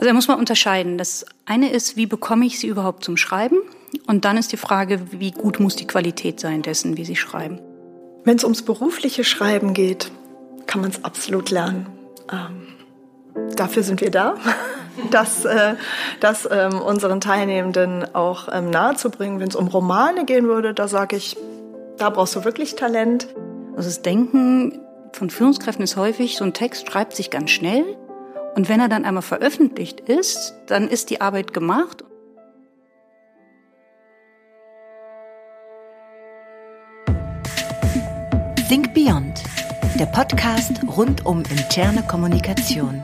Also da muss man unterscheiden. Das eine ist, wie bekomme ich sie überhaupt zum Schreiben? Und dann ist die Frage, wie gut muss die Qualität sein dessen, wie sie schreiben. Wenn es ums berufliche Schreiben geht, kann man es absolut lernen. Ähm, dafür sind wir da, das, äh, das ähm, unseren Teilnehmenden auch ähm, nahezubringen. Wenn es um Romane gehen würde, da sage ich, da brauchst du wirklich Talent. Also das Denken von Führungskräften ist häufig, so ein Text schreibt sich ganz schnell und wenn er dann einmal veröffentlicht ist, dann ist die Arbeit gemacht. Think Beyond, der Podcast rund um interne Kommunikation.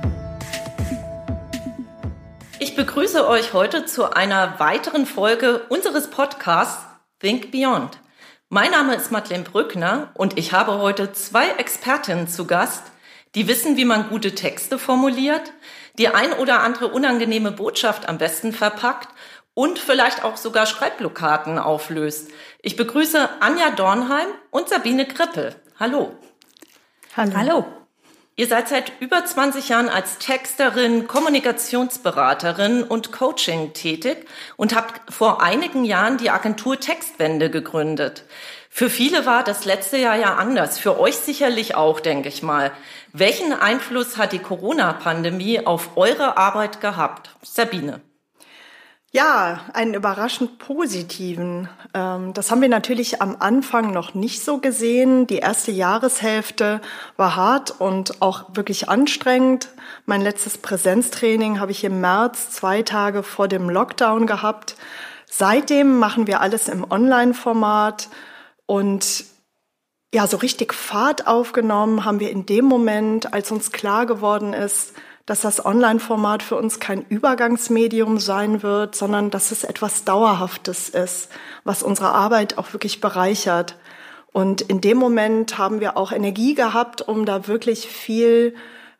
Ich begrüße euch heute zu einer weiteren Folge unseres Podcasts Think Beyond. Mein Name ist Madeleine Brückner und ich habe heute zwei Expertinnen zu Gast, die wissen, wie man gute Texte formuliert, die ein oder andere unangenehme Botschaft am besten verpackt und vielleicht auch sogar Schreibblockaden auflöst. Ich begrüße Anja Dornheim und Sabine Krippel. Hallo. Hallo. Hallo. Ihr seid seit über 20 Jahren als Texterin, Kommunikationsberaterin und Coaching tätig und habt vor einigen Jahren die Agentur Textwende gegründet. Für viele war das letzte Jahr ja anders, für euch sicherlich auch, denke ich mal. Welchen Einfluss hat die Corona-Pandemie auf eure Arbeit gehabt? Sabine. Ja, einen überraschend positiven. Ähm, das haben wir natürlich am Anfang noch nicht so gesehen. Die erste Jahreshälfte war hart und auch wirklich anstrengend. Mein letztes Präsenztraining habe ich im März zwei Tage vor dem Lockdown gehabt. Seitdem machen wir alles im Online-Format und ja, so richtig Fahrt aufgenommen haben wir in dem Moment, als uns klar geworden ist, dass das Online-Format für uns kein Übergangsmedium sein wird, sondern dass es etwas Dauerhaftes ist, was unsere Arbeit auch wirklich bereichert. Und in dem Moment haben wir auch Energie gehabt, um da wirklich viel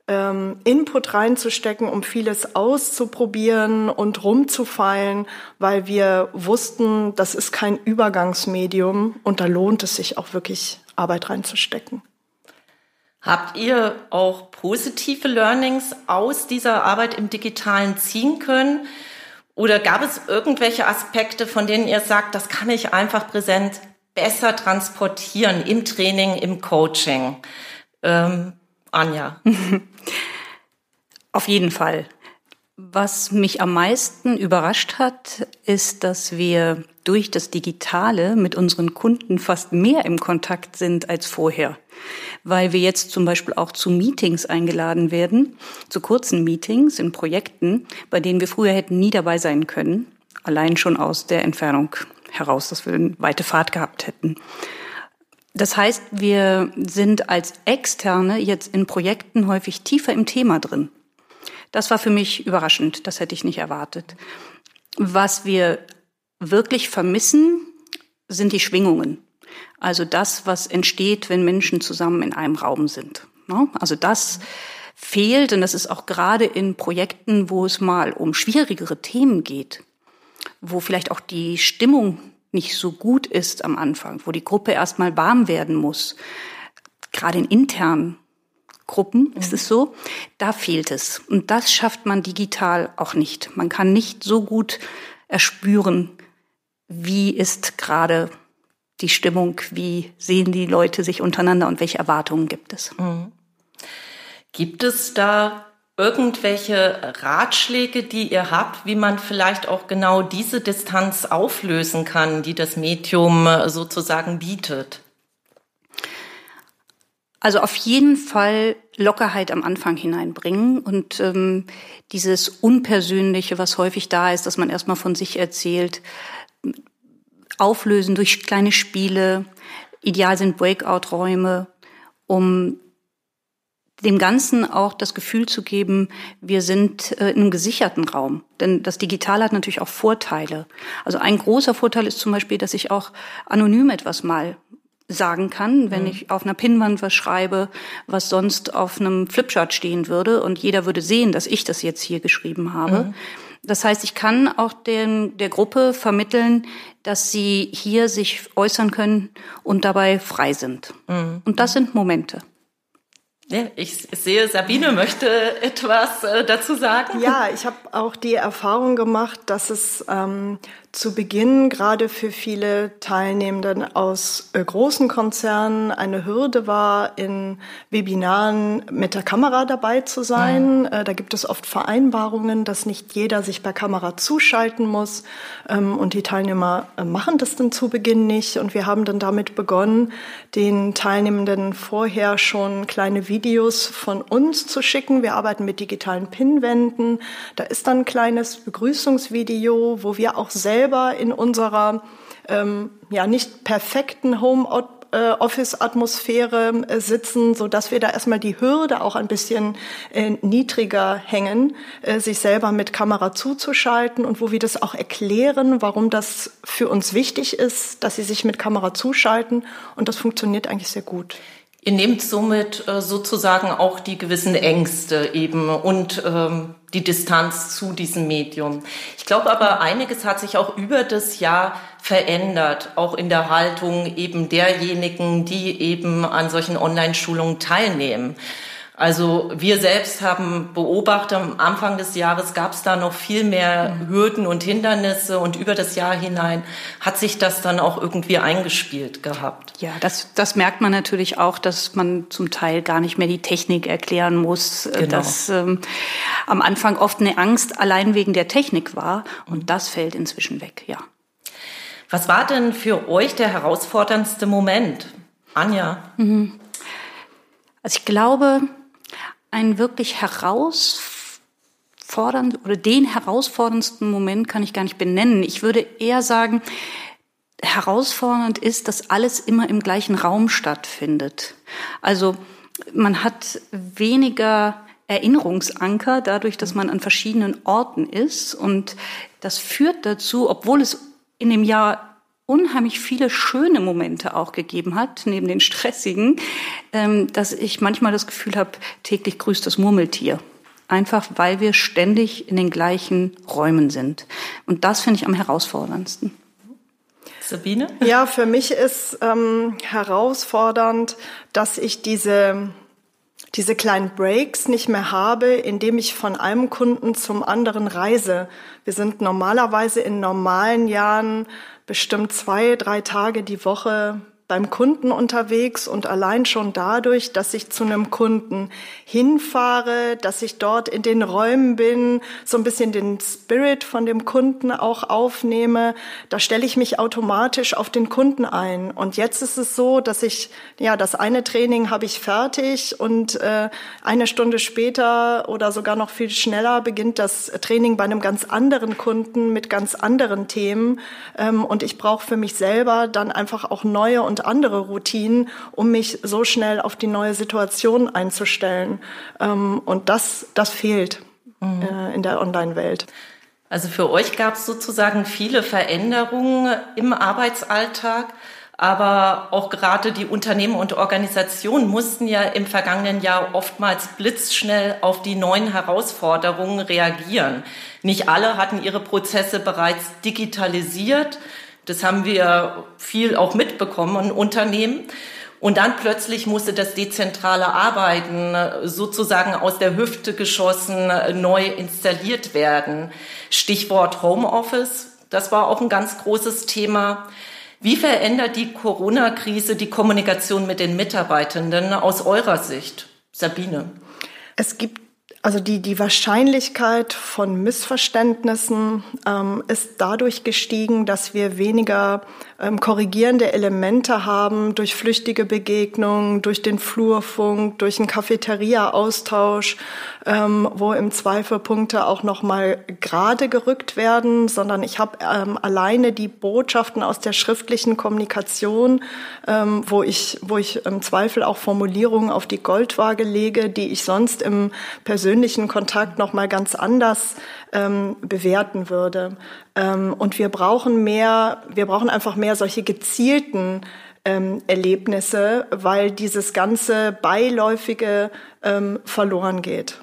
ähm, Input reinzustecken, um vieles auszuprobieren und rumzufeilen, weil wir wussten, das ist kein Übergangsmedium und da lohnt es sich auch wirklich Arbeit reinzustecken. Habt ihr auch positive Learnings aus dieser Arbeit im Digitalen ziehen können? Oder gab es irgendwelche Aspekte, von denen ihr sagt, das kann ich einfach präsent besser transportieren im Training, im Coaching? Ähm, Anja. Auf jeden Fall. Was mich am meisten überrascht hat, ist, dass wir durch das Digitale mit unseren Kunden fast mehr im Kontakt sind als vorher weil wir jetzt zum Beispiel auch zu Meetings eingeladen werden, zu kurzen Meetings in Projekten, bei denen wir früher hätten nie dabei sein können, allein schon aus der Entfernung heraus, dass wir eine weite Fahrt gehabt hätten. Das heißt, wir sind als Externe jetzt in Projekten häufig tiefer im Thema drin. Das war für mich überraschend, das hätte ich nicht erwartet. Was wir wirklich vermissen, sind die Schwingungen. Also das, was entsteht, wenn Menschen zusammen in einem Raum sind. Ne? Also das fehlt und das ist auch gerade in Projekten, wo es mal um schwierigere Themen geht, wo vielleicht auch die Stimmung nicht so gut ist am Anfang, wo die Gruppe erstmal warm werden muss. Gerade in internen Gruppen ist es so, da fehlt es. Und das schafft man digital auch nicht. Man kann nicht so gut erspüren, wie ist gerade die Stimmung, wie sehen die Leute sich untereinander und welche Erwartungen gibt es. Mhm. Gibt es da irgendwelche Ratschläge, die ihr habt, wie man vielleicht auch genau diese Distanz auflösen kann, die das Medium äh, sozusagen bietet? Also auf jeden Fall Lockerheit am Anfang hineinbringen und ähm, dieses Unpersönliche, was häufig da ist, dass man erstmal von sich erzählt, auflösen durch kleine Spiele. Ideal sind Breakout-Räume, um dem Ganzen auch das Gefühl zu geben, wir sind äh, in einem gesicherten Raum. Denn das Digitale hat natürlich auch Vorteile. Also ein großer Vorteil ist zum Beispiel, dass ich auch anonym etwas mal sagen kann, wenn mhm. ich auf einer Pinnwand was schreibe, was sonst auf einem Flipchart stehen würde und jeder würde sehen, dass ich das jetzt hier geschrieben habe. Mhm. Das heißt, ich kann auch den, der Gruppe vermitteln, dass sie hier sich äußern können und dabei frei sind. Mhm. Und das sind Momente. Ja, ich sehe, Sabine möchte etwas äh, dazu sagen. Ja, ich habe auch die Erfahrung gemacht, dass es ähm, zu Beginn gerade für viele Teilnehmenden aus äh, großen Konzernen eine Hürde war, in Webinaren mit der Kamera dabei zu sein. Mhm. Äh, da gibt es oft Vereinbarungen, dass nicht jeder sich per Kamera zuschalten muss. Ähm, und die Teilnehmer äh, machen das dann zu Beginn nicht. Und wir haben dann damit begonnen, den Teilnehmenden vorher schon kleine Videos von uns zu schicken. Wir arbeiten mit digitalen Pinwänden. Da ist dann ein kleines Begrüßungsvideo, wo wir auch selbst selber in unserer ähm, ja nicht perfekten Home Office-Atmosphäre äh, sitzen, so dass wir da erstmal die Hürde auch ein bisschen äh, niedriger hängen, äh, sich selber mit Kamera zuzuschalten und wo wir das auch erklären, warum das für uns wichtig ist, dass sie sich mit Kamera zuschalten und das funktioniert eigentlich sehr gut. Ihr nehmt somit äh, sozusagen auch die gewissen Ängste eben und ähm, die Distanz zu diesem Medium. Ich glaube aber, einiges hat sich auch über das Jahr verändert, auch in der Haltung eben derjenigen, die eben an solchen Online-Schulungen teilnehmen. Also wir selbst haben beobachtet, am Anfang des Jahres gab es da noch viel mehr Hürden und Hindernisse und über das Jahr hinein hat sich das dann auch irgendwie eingespielt gehabt. Ja, das, das merkt man natürlich auch, dass man zum Teil gar nicht mehr die Technik erklären muss, äh, genau. dass ähm, am Anfang oft eine Angst allein wegen der Technik war und das fällt inzwischen weg, ja. Was war denn für euch der herausforderndste Moment? Anja? Mhm. Also ich glaube, einen wirklich herausfordernden oder den herausforderndsten Moment kann ich gar nicht benennen. Ich würde eher sagen, herausfordernd ist, dass alles immer im gleichen Raum stattfindet. Also man hat weniger Erinnerungsanker dadurch, dass man an verschiedenen Orten ist. Und das führt dazu, obwohl es in dem Jahr unheimlich viele schöne Momente auch gegeben hat, neben den stressigen, ähm, dass ich manchmal das Gefühl habe, täglich grüßt das Murmeltier. Einfach weil wir ständig in den gleichen Räumen sind. Und das finde ich am herausforderndsten. Sabine? Ja, für mich ist ähm, herausfordernd, dass ich diese diese kleinen Breaks nicht mehr habe, indem ich von einem Kunden zum anderen reise. Wir sind normalerweise in normalen Jahren bestimmt zwei, drei Tage die Woche beim Kunden unterwegs und allein schon dadurch, dass ich zu einem Kunden hinfahre, dass ich dort in den Räumen bin, so ein bisschen den Spirit von dem Kunden auch aufnehme, da stelle ich mich automatisch auf den Kunden ein. Und jetzt ist es so, dass ich, ja, das eine Training habe ich fertig und äh, eine Stunde später oder sogar noch viel schneller beginnt das Training bei einem ganz anderen Kunden mit ganz anderen Themen. Ähm, und ich brauche für mich selber dann einfach auch neue und und andere Routinen, um mich so schnell auf die neue Situation einzustellen. Ähm, und das, das fehlt mhm. Äh, in der Online-Welt. Also für euch gab es sozusagen viele Veränderungen im Arbeitsalltag. Aber auch gerade die Unternehmen und Organisationen mussten ja im vergangenen Jahr oftmals blitzschnell auf die neuen Herausforderungen reagieren. Nicht alle hatten ihre Prozesse bereits digitalisiert. Das haben wir viel auch mitbekommen Unternehmen. Und dann plötzlich musste das dezentrale Arbeiten sozusagen aus der Hüfte geschossen äh, neu installiert werden. Stichwort Homeoffice, das war auch ein ganz großes Thema. Wie verändert die Corona-Krise die Kommunikation mit den Mitarbeitenden aus eurer Sicht? Sabine. Es gibt Also die, die Wahrscheinlichkeit von Missverständnissen ähm, ist dadurch gestiegen, dass wir weniger ähm, korrigierende Elemente haben durch flüchtige Begegnungen, durch den Flurfunk, durch einen Cafeteria-Austausch, ähm, wo im Zweifel Punkte auch nochmal gerade gerückt werden, sondern ich habe ähm, alleine die Botschaften aus der schriftlichen Kommunikation, ähm, wo ich, wo ich im Zweifel auch Formulierungen auf die Goldwaage lege, die ich sonst im persönlichen Kontakt nochmal ganz anders ähm, bewerten würde. Ähm, und wir brauchen mehr, wir brauchen einfach mehr solche gezielten ähm, Erlebnisse, weil dieses ganze Beiläufige ähm, verloren geht.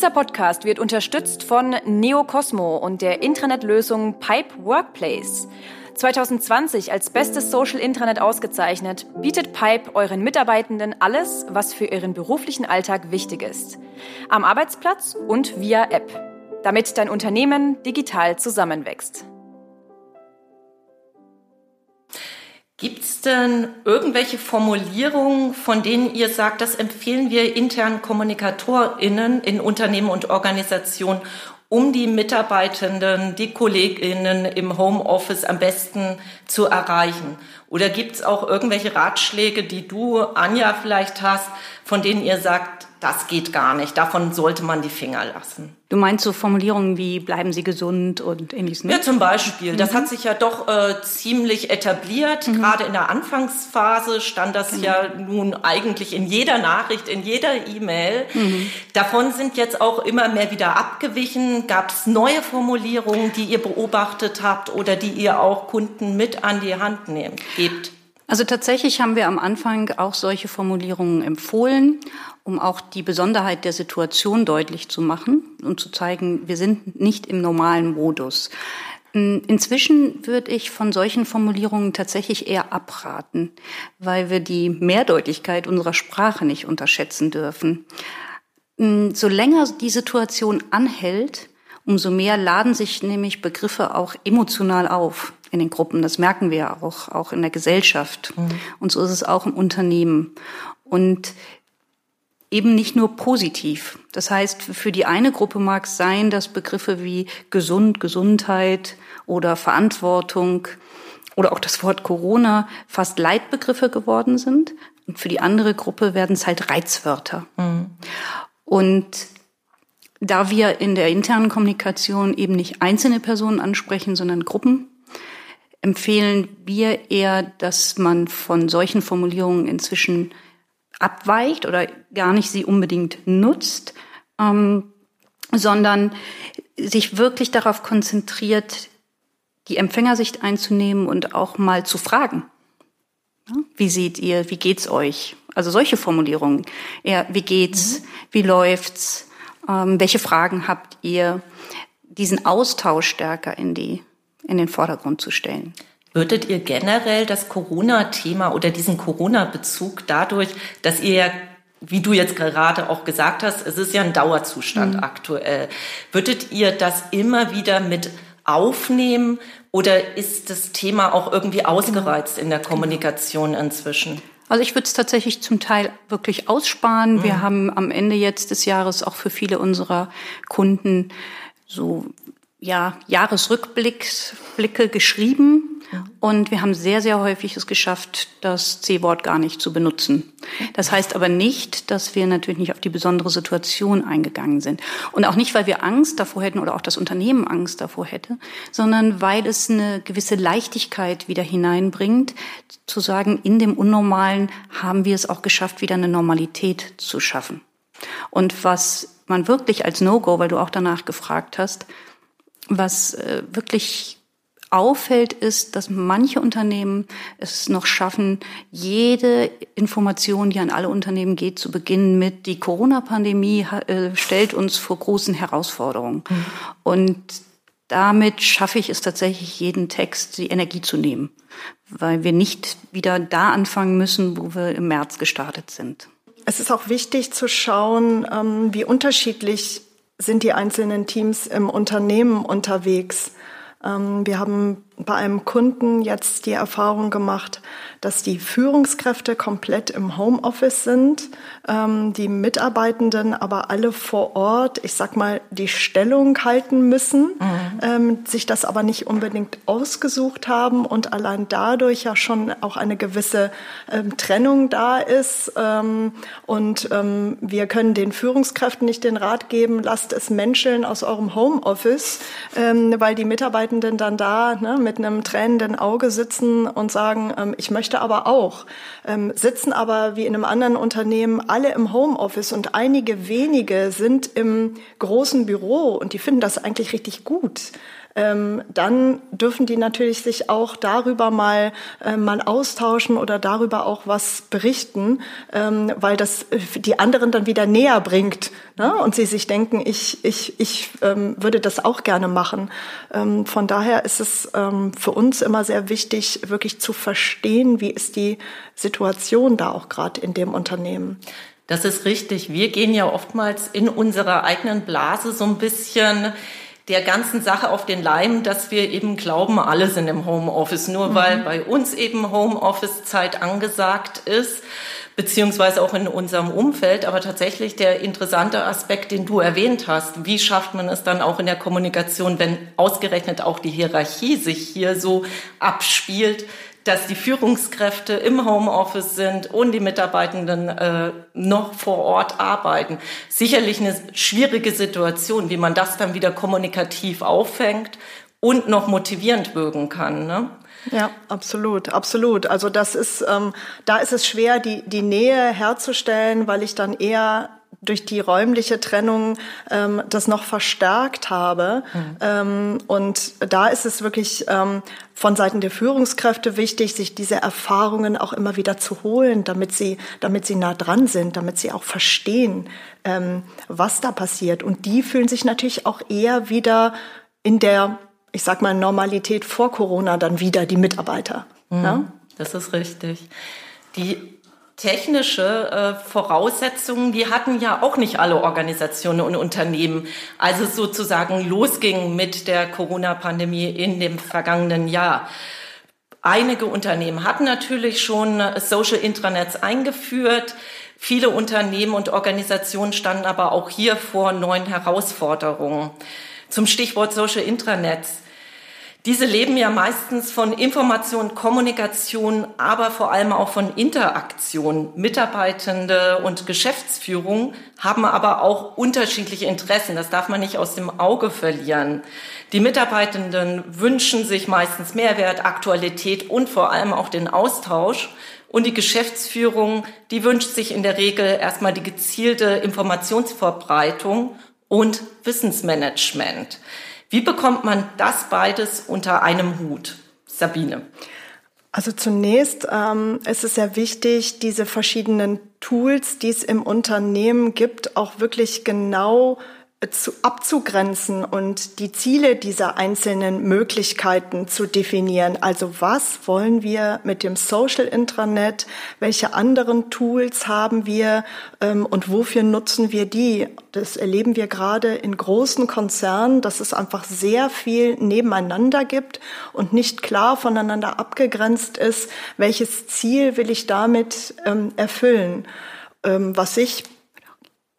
Dieser Podcast wird unterstützt von Neocosmo und der Intranet-Lösung Pipe Workplace. 2020 als bestes Social Intranet ausgezeichnet, bietet Pipe euren Mitarbeitenden alles, was für ihren beruflichen Alltag wichtig ist. Am Arbeitsplatz und via App. Damit dein Unternehmen digital zusammenwächst. Gibt es denn irgendwelche Formulierungen, von denen ihr sagt, das empfehlen wir internen KommunikatorInnen in Unternehmen und Organisationen, um die Mitarbeitenden, die KollegInnen im Homeoffice am besten zu erreichen? Oder gibt es auch irgendwelche Ratschläge, die du, Anja, vielleicht hast, von denen ihr sagt, das geht gar nicht. Davon sollte man die Finger lassen. Du meinst so Formulierungen wie bleiben Sie gesund und ähnliches? Ne? Ja, zum Beispiel. Das mhm. hat sich ja doch äh, ziemlich etabliert. Mhm. Gerade in der Anfangsphase stand das genau. ja nun eigentlich in jeder Nachricht, in jeder E-Mail. Mhm. Davon sind jetzt auch immer mehr wieder abgewichen. Gab es neue Formulierungen, die ihr beobachtet habt oder die ihr auch Kunden mit an die Hand nehmt, gebt? Also tatsächlich haben wir am Anfang auch solche Formulierungen empfohlen, um auch die Besonderheit der Situation deutlich zu machen und zu zeigen, wir sind nicht im normalen Modus. Inzwischen würde ich von solchen Formulierungen tatsächlich eher abraten, weil wir die Mehrdeutigkeit unserer Sprache nicht unterschätzen dürfen. So länger die Situation anhält, umso mehr laden sich nämlich Begriffe auch emotional auf in den Gruppen. Das merken wir auch, auch in der Gesellschaft. Mhm. Und so ist es auch im Unternehmen. Und eben nicht nur positiv. Das heißt, für die eine Gruppe mag es sein, dass Begriffe wie gesund, Gesundheit oder Verantwortung oder auch das Wort Corona fast Leitbegriffe geworden sind. Und für die andere Gruppe werden es halt Reizwörter. Mhm. Und da wir in der internen Kommunikation eben nicht einzelne Personen ansprechen, sondern Gruppen, empfehlen wir eher, dass man von solchen Formulierungen inzwischen abweicht oder gar nicht sie unbedingt nutzt, ähm, sondern sich wirklich darauf konzentriert, die Empfängersicht einzunehmen und auch mal zu fragen. Wie seht ihr, wie geht's euch? Also solche Formulierungen. Eher, wie geht's? Mhm. Wie läuft's? Ähm, welche Fragen habt ihr? Diesen Austausch stärker in die in den Vordergrund zu stellen. Würdet ihr generell das Corona-Thema oder diesen Corona-Bezug dadurch, dass ihr ja, wie du jetzt gerade auch gesagt hast, es ist ja ein Dauerzustand mhm. aktuell, würdet ihr das immer wieder mit aufnehmen oder ist das Thema auch irgendwie ausgereizt in der Kommunikation inzwischen? Also ich würde es tatsächlich zum Teil wirklich aussparen. Mhm. Wir haben am Ende jetzt des Jahres auch für viele unserer Kunden so ja, Jahresrückblicke geschrieben und wir haben sehr, sehr häufig es geschafft, das C-Wort gar nicht zu benutzen. Das heißt aber nicht, dass wir natürlich nicht auf die besondere Situation eingegangen sind. Und auch nicht, weil wir Angst davor hätten oder auch das Unternehmen Angst davor hätte, sondern weil es eine gewisse Leichtigkeit wieder hineinbringt, zu sagen, in dem Unnormalen haben wir es auch geschafft, wieder eine Normalität zu schaffen. Und was man wirklich als No-Go, weil du auch danach gefragt hast, was äh, wirklich auffällt, ist, dass manche Unternehmen es noch schaffen, jede Information, die an alle Unternehmen geht, zu beginnen mit, die Corona-Pandemie äh, stellt uns vor großen Herausforderungen. Mhm. Und damit schaffe ich es tatsächlich, jeden Text die Energie zu nehmen, weil wir nicht wieder da anfangen müssen, wo wir im März gestartet sind. Es ist auch wichtig zu schauen, ähm, wie unterschiedlich sind die einzelnen Teams im Unternehmen unterwegs. Ähm, wir haben bei einem Kunden jetzt die Erfahrung gemacht, dass die Führungskräfte komplett im Homeoffice sind, ähm, die Mitarbeitenden aber alle vor Ort, ich sag mal, die Stellung halten müssen, mhm. ähm, sich das aber nicht unbedingt ausgesucht haben und allein dadurch ja schon auch eine gewisse ähm, Trennung da ist. Ähm, und ähm, wir können den Führungskräften nicht den Rat geben, lasst es menscheln aus eurem Homeoffice, ähm, weil die Mitarbeitenden dann da ne, mit einem tränenden Auge sitzen und sagen, ich möchte möchte aber auch, ähm, sitzen aber wie in einem anderen Unternehmen alle im Homeoffice und einige wenige sind im großen Büro und die finden das eigentlich richtig gut ähm, dann dürfen die natürlich sich auch darüber mal, äh, mal austauschen oder darüber auch was berichten, ähm, weil das äh, die anderen dann wieder näher bringt ne? und sie sich denken, ich, ich, ich ähm, würde das auch gerne machen. Ähm, von daher ist es ähm, für uns immer sehr wichtig, wirklich zu verstehen, wie ist die Situation da auch gerade in dem Unternehmen. Das ist richtig. Wir gehen ja oftmals in unserer eigenen Blase so ein bisschen der ganzen Sache auf den Leim, dass wir eben glauben, alle sind im Homeoffice, nur mhm. weil bei uns eben Homeoffice-Zeit angesagt ist, beziehungsweise auch in unserem Umfeld. Aber tatsächlich der interessante Aspekt, den du erwähnt hast, wie schafft man es dann auch in der Kommunikation, wenn ausgerechnet auch die Hierarchie sich hier so abspielt, dass die Führungskräfte im Homeoffice sind und die Mitarbeitenden äh, noch vor Ort arbeiten. Sicherlich eine schwierige Situation, wie man das dann wieder kommunikativ auffängt und noch motivierend wirken kann. Ne? Ja, absolut, absolut. Also das ist, ähm, da ist es schwer, die, die Nähe herzustellen, weil ich dann eher durch die räumliche Trennung ähm, das noch verstärkt habe. Mhm. Ähm, und da ist es wirklich ähm, von Seiten der Führungskräfte wichtig, sich diese Erfahrungen auch immer wieder zu holen, damit sie, damit sie nah dran sind, damit sie auch verstehen, ähm, was da passiert. Und die fühlen sich natürlich auch eher wieder in der, ich sag mal, Normalität vor Corona dann wieder, die Mitarbeiter. Mhm. Ja? Das ist richtig. Die technische äh, Voraussetzungen, die hatten ja auch nicht alle Organisationen und Unternehmen, als es sozusagen losging mit der Corona-Pandemie in dem vergangenen Jahr. Einige Unternehmen hatten natürlich schon Social Intranets eingeführt. Viele Unternehmen und Organisationen standen aber auch hier vor neuen Herausforderungen. Zum Stichwort Social Intranets. Diese leben ja meistens von Information, Kommunikation, aber vor allem auch von Interaktion. Mitarbeitende und Geschäftsführung haben aber auch unterschiedliche Interessen. Das darf man nicht aus dem Auge verlieren. Die Mitarbeitenden wünschen sich meistens Mehrwert, Aktualität und vor allem auch den Austausch. Und die Geschäftsführung, die wünscht sich in der Regel erstmal die gezielte Informationsverbreitung und Wissensmanagement. Wie bekommt man das beides unter einem Hut? Sabine. Also zunächst ähm, ist es sehr wichtig, diese verschiedenen Tools, die es im Unternehmen gibt, auch wirklich genau zu, abzugrenzen und die Ziele dieser einzelnen Möglichkeiten zu definieren. Also was wollen wir mit dem Social Intranet? Welche anderen Tools haben wir ähm, und wofür nutzen wir die? Das erleben wir gerade in großen Konzernen, dass es einfach sehr viel nebeneinander gibt und nicht klar voneinander abgegrenzt ist, welches Ziel will ich damit ähm, erfüllen. Ähm, was ich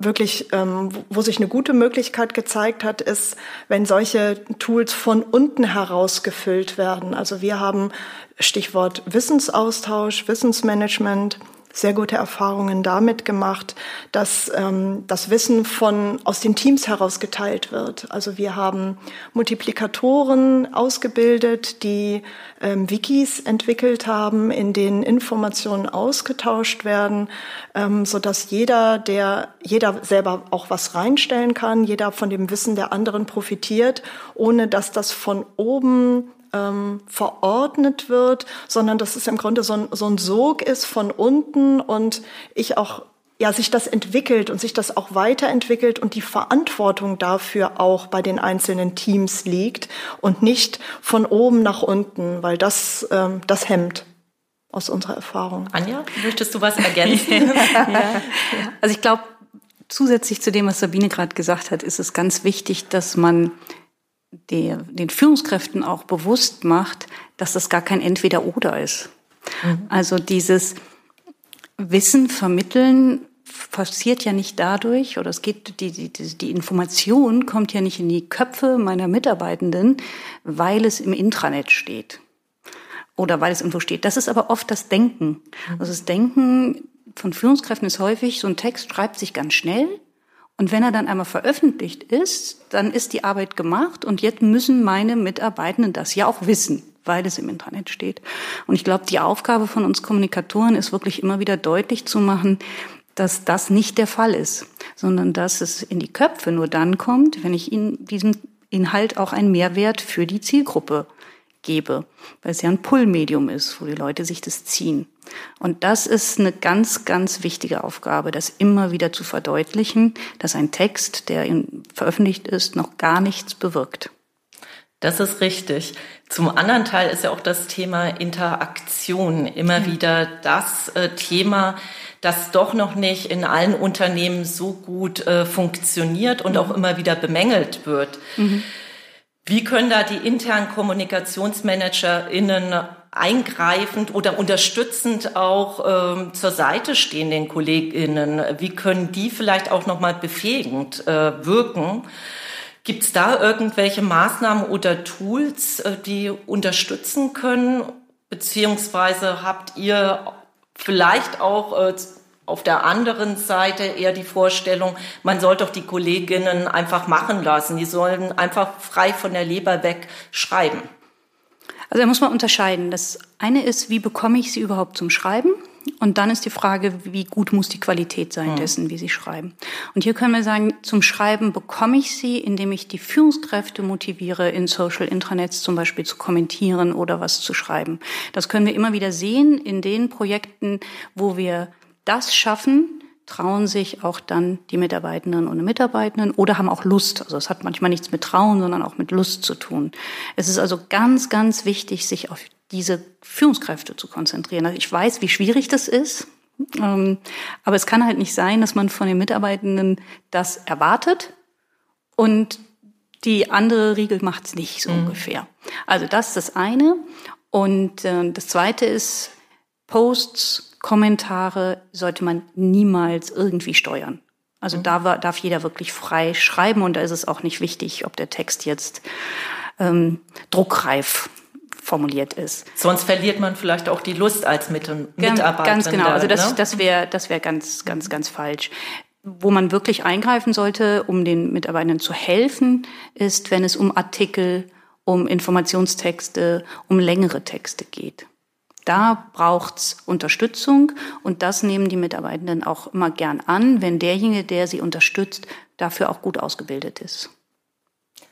wirklich, ähm, wo sich eine gute Möglichkeit gezeigt hat, ist, wenn solche Tools von unten heraus gefüllt werden. Also wir haben Stichwort Wissensaustausch, Wissensmanagement, sehr gute Erfahrungen damit gemacht, dass ähm, das Wissen von aus den Teams heraus geteilt wird. Also wir haben Multiplikatoren ausgebildet, die ähm, Wikis entwickelt haben, in denen Informationen ausgetauscht werden, ähm, so dass jeder, der jeder selber auch was reinstellen kann, jeder von dem Wissen der anderen profitiert, ohne dass das von oben ähm, verordnet wird, sondern dass es im Grunde so ein, so ein Sog ist von unten und ich auch ja, sich das entwickelt und sich das auch weiterentwickelt und die Verantwortung dafür auch bei den einzelnen Teams liegt und nicht von oben nach unten, weil das, ähm, das hemmt aus unserer Erfahrung. Anja, möchtest du was ergänzen? ja. Also ich glaube, zusätzlich zu dem, was Sabine gerade gesagt hat, ist es ganz wichtig, dass man der, den Führungskräften auch bewusst macht, dass das gar kein Entweder-Oder ist. Mhm. Also dieses Wissen vermitteln passiert ja nicht dadurch, oder es geht, die, die, die Information kommt ja nicht in die Köpfe meiner Mitarbeitenden, weil es im Intranet steht. Oder weil es irgendwo steht. Das ist aber oft das Denken. Also das Denken von Führungskräften ist häufig, so ein Text schreibt sich ganz schnell. Und wenn er dann einmal veröffentlicht ist, dann ist die Arbeit gemacht und jetzt müssen meine Mitarbeitenden das ja auch wissen weil es im Internet steht. Und ich glaube, die Aufgabe von uns Kommunikatoren ist wirklich immer wieder deutlich zu machen, dass das nicht der Fall ist, sondern dass es in die Köpfe nur dann kommt, wenn ich Ihnen diesem Inhalt auch einen Mehrwert für die Zielgruppe gebe, weil es ja ein Pull-Medium ist, wo die Leute sich das ziehen. Und das ist eine ganz, ganz wichtige Aufgabe, das immer wieder zu verdeutlichen, dass ein Text, der veröffentlicht ist, noch gar nichts bewirkt. Das ist richtig. Zum anderen Teil ist ja auch das Thema Interaktion immer ja. wieder das äh, Thema, das doch noch nicht in allen Unternehmen so gut äh, funktioniert und mhm. auch immer wieder bemängelt wird. Mhm. Wie können da die internen KommunikationsmanagerInnen eingreifend oder unterstützend auch ähm, zur Seite stehen den KollegInnen? Wie können die vielleicht auch nochmal befähigend äh, wirken? Gibt es da irgendwelche Maßnahmen oder Tools, äh, die unterstützen können? Beziehungsweise habt ihr vielleicht auch äh, auf der anderen Seite eher die Vorstellung, man soll doch die Kolleginnen einfach machen lassen. Die sollen einfach frei von der Leber weg schreiben. Also da muss man unterscheiden. Das eine ist, wie bekomme ich sie überhaupt zum Schreiben? Und dann ist die Frage, wie gut muss die Qualität sein dessen, wie sie schreiben. Und hier können wir sagen, zum Schreiben bekomme ich sie, indem ich die Führungskräfte motiviere, in Social Intranets zum Beispiel zu kommentieren oder was zu schreiben. Das können wir immer wieder sehen in den Projekten, wo wir das schaffen, trauen sich auch dann die Mitarbeitenden und Mitarbeitenden oder haben auch Lust. Also es hat manchmal nichts mit Trauen, sondern auch mit Lust zu tun. Es ist also ganz, ganz wichtig, sich auf diese Führungskräfte zu konzentrieren. Also ich weiß, wie schwierig das ist. Ähm, aber es kann halt nicht sein, dass man von den Mitarbeitenden das erwartet und die andere Riegel macht es nicht, so mhm. ungefähr. Also das ist das eine. Und äh, das zweite ist, Posts Kommentare sollte man niemals irgendwie steuern. Also mhm. da darf jeder wirklich frei schreiben und da ist es auch nicht wichtig, ob der Text jetzt ähm, druckreif formuliert ist. Sonst verliert man vielleicht auch die Lust als Mit Mitarbeiter. Ganz genau, also das, ne? das wäre das wäre ganz, ganz, ganz falsch. Wo man wirklich eingreifen sollte, um den Mitarbeitern zu helfen, ist, wenn es um Artikel, um Informationstexte, um längere Texte geht. Da braucht's Unterstützung und das nehmen die Mitarbeitenden auch immer gern an, wenn derjenige, der sie unterstützt, dafür auch gut ausgebildet ist.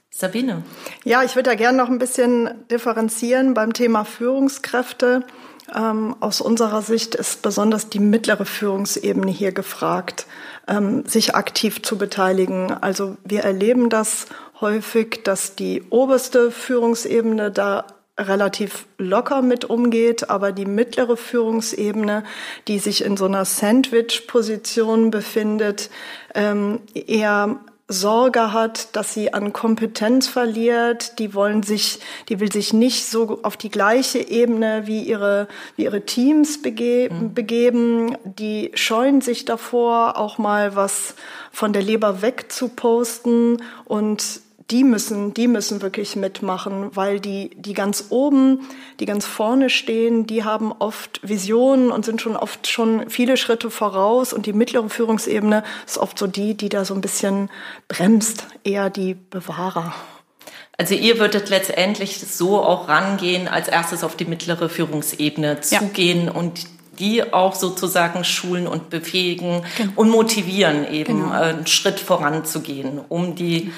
Sabine. Ja, ich würde da gerne noch ein bisschen differenzieren beim Thema Führungskräfte. Ähm, aus unserer Sicht ist besonders die mittlere Führungsebene hier gefragt, ähm, sich aktiv zu beteiligen. Also wir erleben das häufig, dass die oberste Führungsebene da relativ locker mit umgeht, aber die mittlere Führungsebene, die sich in so einer Sandwich-Position befindet, ähm, eher Sorge hat, dass sie an Kompetenz verliert, die wollen sich, die will sich nicht so auf die gleiche Ebene wie ihre, wie ihre Teams begeben, mhm. begeben, die scheuen sich davor, auch mal was von der Leber weg zu posten und die müssen, die müssen wirklich mitmachen, weil die, die ganz oben, die ganz vorne stehen, die haben oft Visionen und sind schon oft schon viele Schritte voraus und die mittlere Führungsebene ist oft so die, die da so ein bisschen bremst, eher die Bewahrer. Also ihr würdet letztendlich so auch rangehen, als erstes auf die mittlere Führungsebene zugehen ja. und die auch sozusagen schulen und befähigen genau. und motivieren, eben genau. einen Schritt voranzugehen, um die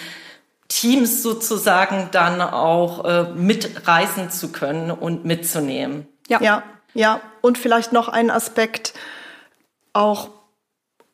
Teams sozusagen dann auch äh, mitreisen zu können und mitzunehmen. Ja, ja, ja. Und vielleicht noch ein Aspekt, auch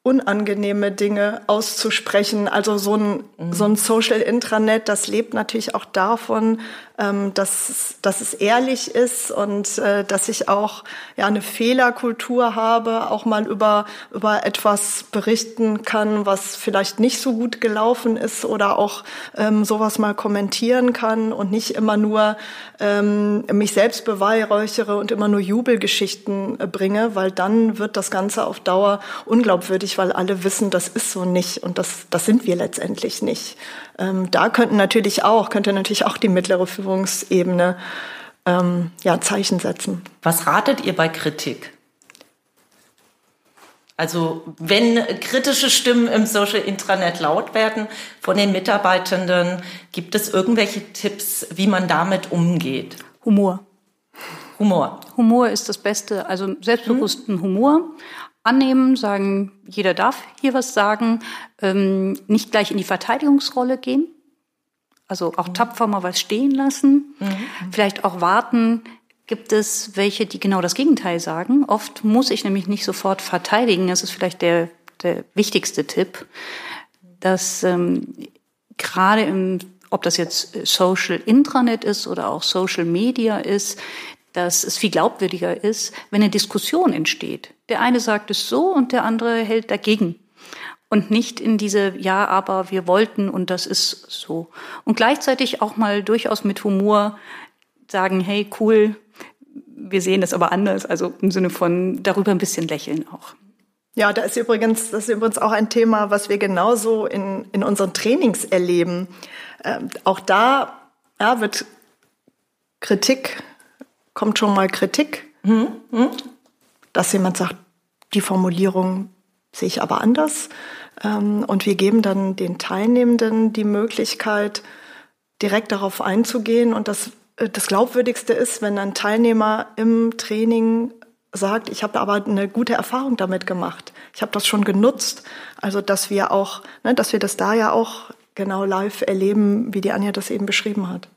unangenehme Dinge auszusprechen. Also so ein, mhm. so ein Social Intranet, das lebt natürlich auch davon, ähm, dass, dass es ehrlich ist und äh, dass ich auch ja eine Fehlerkultur habe, auch mal über, über etwas berichten kann, was vielleicht nicht so gut gelaufen ist oder auch ähm, sowas mal kommentieren kann und nicht immer nur ähm, mich selbst beweihräuchere und immer nur Jubelgeschichten äh, bringe, weil dann wird das Ganze auf Dauer unglaubwürdig, weil alle wissen, das ist so nicht und das, das sind wir letztendlich nicht. Ähm, da könnten natürlich auch, könnte natürlich auch die mittlere Führungsebene ähm, ja, Zeichen setzen. Was ratet ihr bei Kritik? Also wenn kritische Stimmen im Social Intranet laut werden von den Mitarbeitenden, gibt es irgendwelche Tipps, wie man damit umgeht? Humor. Humor. Humor ist das Beste, also selbstbewussten hm. Humor annehmen, sagen, jeder darf hier was sagen, ähm, nicht gleich in die Verteidigungsrolle gehen, also auch tapfer mal was stehen lassen, mhm. vielleicht auch warten, gibt es welche, die genau das Gegenteil sagen. Oft muss ich nämlich nicht sofort verteidigen, das ist vielleicht der, der wichtigste Tipp, dass ähm, gerade im ob das jetzt Social Intranet ist oder auch Social Media ist, dass es viel glaubwürdiger ist, wenn eine Diskussion entsteht. Der eine sagt es so und der andere hält dagegen. Und nicht in diese, ja, aber wir wollten und das ist so. Und gleichzeitig auch mal durchaus mit Humor sagen, hey, cool, wir sehen das aber anders. Also im Sinne von darüber ein bisschen lächeln auch. Ja, da ist übrigens, das ist übrigens auch ein Thema, was wir genauso in, in unseren Trainings erleben. Ähm, auch da ja, wird Kritik, kommt schon mal Kritik. Mhm. Mhm dass jemand sagt, die Formulierung sehe ich aber anders. Ähm, und wir geben dann den Teilnehmenden die Möglichkeit, direkt darauf einzugehen. Und das, äh, das Glaubwürdigste ist, wenn ein Teilnehmer im Training sagt, ich habe aber eine gute Erfahrung damit gemacht. Ich habe das schon genutzt. Also dass wir auch, ne, dass wir das da ja auch genau live erleben, wie die Anja das eben beschrieben hat.